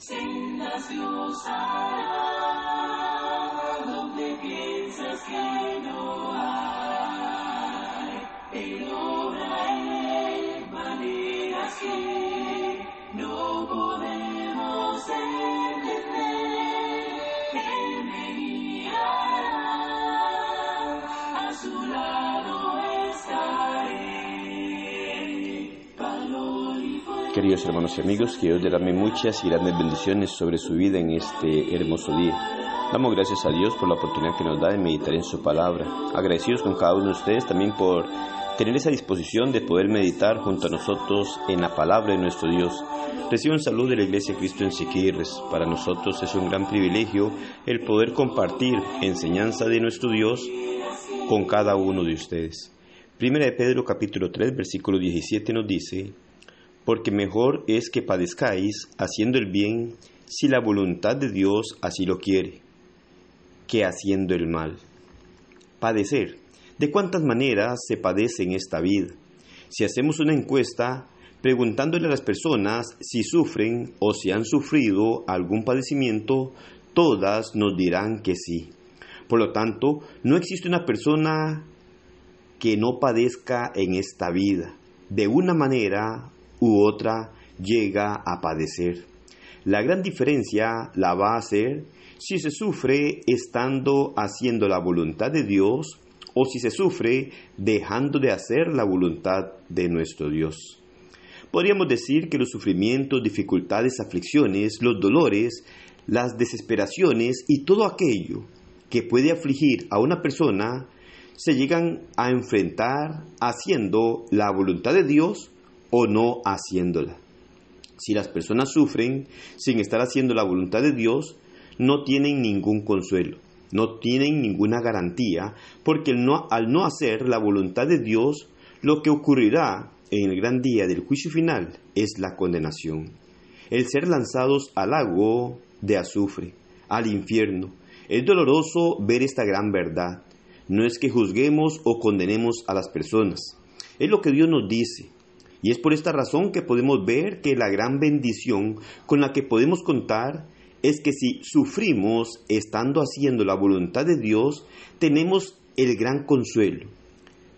sendas de usará, donde piensas que no hay, obra en maneras que no podemos Queridos hermanos y amigos, que Dios derrame muchas y grandes bendiciones sobre su vida en este hermoso día. Damos gracias a Dios por la oportunidad que nos da de meditar en su palabra. Agradecidos con cada uno de ustedes también por tener esa disposición de poder meditar junto a nosotros en la palabra de nuestro Dios. Recibo un saludo de la Iglesia Cristo en Siquirres. Para nosotros es un gran privilegio el poder compartir enseñanza de nuestro Dios con cada uno de ustedes. Primera de Pedro capítulo 3 versículo 17 nos dice, porque mejor es que padezcáis haciendo el bien si la voluntad de Dios así lo quiere, que haciendo el mal. Padecer. ¿De cuántas maneras se padece en esta vida? Si hacemos una encuesta preguntándole a las personas si sufren o si han sufrido algún padecimiento, todas nos dirán que sí. Por lo tanto, no existe una persona que no padezca en esta vida. De una manera u otra llega a padecer. La gran diferencia la va a hacer si se sufre estando haciendo la voluntad de Dios o si se sufre dejando de hacer la voluntad de nuestro Dios. Podríamos decir que los sufrimientos, dificultades, aflicciones, los dolores, las desesperaciones y todo aquello que puede afligir a una persona se llegan a enfrentar haciendo la voluntad de Dios o no haciéndola. Si las personas sufren sin estar haciendo la voluntad de Dios, no tienen ningún consuelo, no tienen ninguna garantía, porque al no, hacer la voluntad de Dios, lo que ocurrirá en el gran día del juicio final es la condenación, el ser lanzados al lago de azufre, al infierno. Es doloroso ver esta gran verdad. No es que juzguemos o condenemos a las personas, es lo que Dios nos dice. Y es por esta razón que podemos ver que la gran bendición con la que podemos contar es que si sufrimos estando haciendo la voluntad de Dios, tenemos el gran consuelo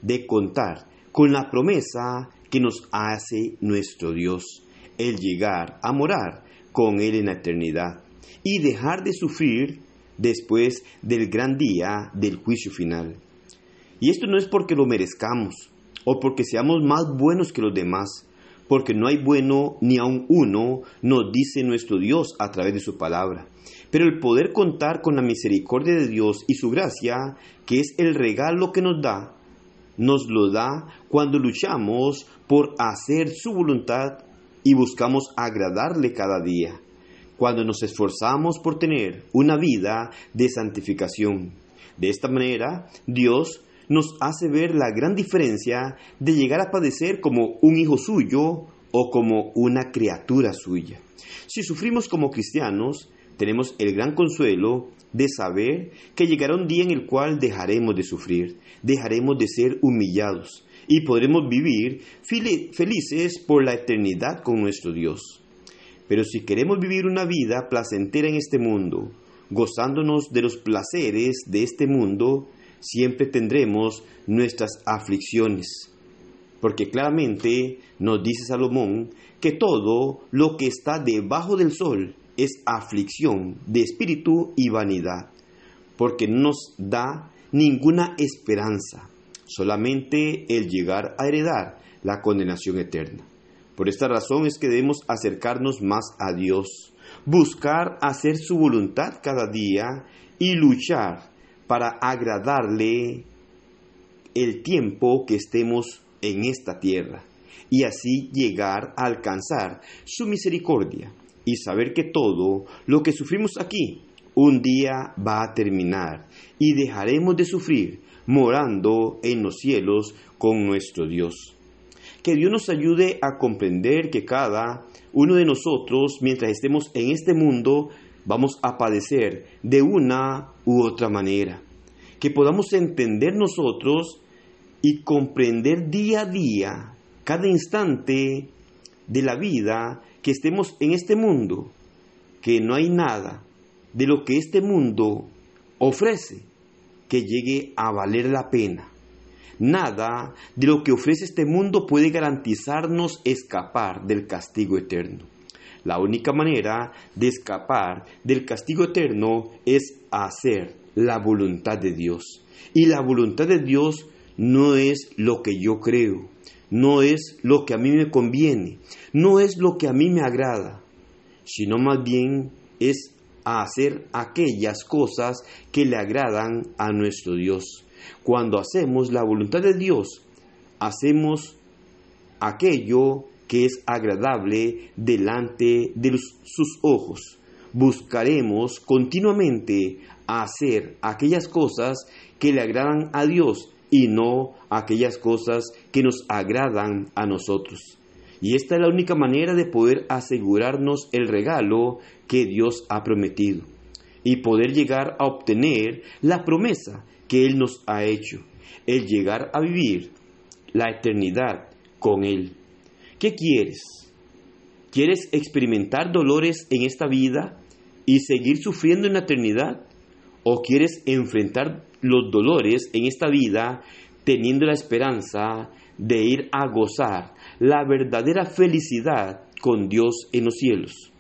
de contar con la promesa que nos hace nuestro Dios, el llegar a morar con Él en la eternidad y dejar de sufrir después del gran día del juicio final. Y esto no es porque lo merezcamos o porque seamos más buenos que los demás, porque no hay bueno ni aun uno, nos dice nuestro Dios a través de su palabra. Pero el poder contar con la misericordia de Dios y su gracia, que es el regalo que nos da, nos lo da cuando luchamos por hacer su voluntad y buscamos agradarle cada día, cuando nos esforzamos por tener una vida de santificación. De esta manera, Dios nos hace ver la gran diferencia de llegar a padecer como un hijo suyo o como una criatura suya. Si sufrimos como cristianos, tenemos el gran consuelo de saber que llegará un día en el cual dejaremos de sufrir, dejaremos de ser humillados y podremos vivir felices por la eternidad con nuestro Dios. Pero si queremos vivir una vida placentera en este mundo, gozándonos de los placeres de este mundo, siempre tendremos nuestras aflicciones. Porque claramente nos dice Salomón que todo lo que está debajo del sol es aflicción de espíritu y vanidad, porque no nos da ninguna esperanza, solamente el llegar a heredar la condenación eterna. Por esta razón es que debemos acercarnos más a Dios, buscar hacer su voluntad cada día y luchar para agradarle el tiempo que estemos en esta tierra y así llegar a alcanzar su misericordia y saber que todo lo que sufrimos aquí un día va a terminar y dejaremos de sufrir morando en los cielos con nuestro Dios. Que Dios nos ayude a comprender que cada uno de nosotros, mientras estemos en este mundo, vamos a padecer de una u otra manera. Que podamos entender nosotros y comprender día a día, cada instante de la vida que estemos en este mundo, que no hay nada de lo que este mundo ofrece que llegue a valer la pena. Nada de lo que ofrece este mundo puede garantizarnos escapar del castigo eterno. La única manera de escapar del castigo eterno es hacer la voluntad de Dios. Y la voluntad de Dios no es lo que yo creo, no es lo que a mí me conviene, no es lo que a mí me agrada, sino más bien es hacer aquellas cosas que le agradan a nuestro Dios. Cuando hacemos la voluntad de Dios, hacemos aquello que es agradable delante de sus ojos. Buscaremos continuamente hacer aquellas cosas que le agradan a Dios y no aquellas cosas que nos agradan a nosotros. Y esta es la única manera de poder asegurarnos el regalo que Dios ha prometido y poder llegar a obtener la promesa que Él nos ha hecho, el llegar a vivir la eternidad con Él. ¿Qué quieres? ¿Quieres experimentar dolores en esta vida y seguir sufriendo en la eternidad? ¿O quieres enfrentar los dolores en esta vida teniendo la esperanza de ir a gozar la verdadera felicidad con Dios en los cielos?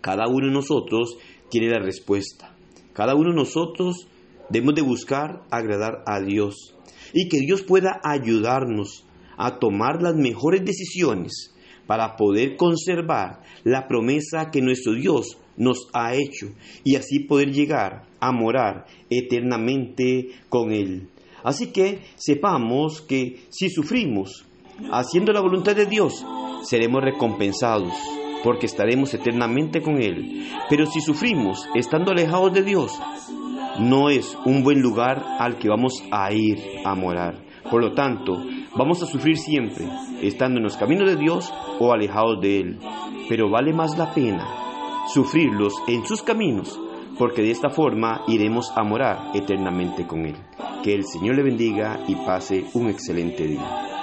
Cada uno de nosotros tiene la respuesta. Cada uno de nosotros debemos de buscar agradar a Dios y que Dios pueda ayudarnos a tomar las mejores decisiones para poder conservar la promesa que nuestro Dios nos ha hecho y así poder llegar a morar eternamente con Él. Así que sepamos que si sufrimos haciendo la voluntad de Dios, seremos recompensados porque estaremos eternamente con Él. Pero si sufrimos estando alejados de Dios, no es un buen lugar al que vamos a ir a morar. Por lo tanto, vamos a sufrir siempre, estando en los caminos de Dios o alejados de Él. Pero vale más la pena sufrirlos en sus caminos, porque de esta forma iremos a morar eternamente con Él. Que el Señor le bendiga y pase un excelente día.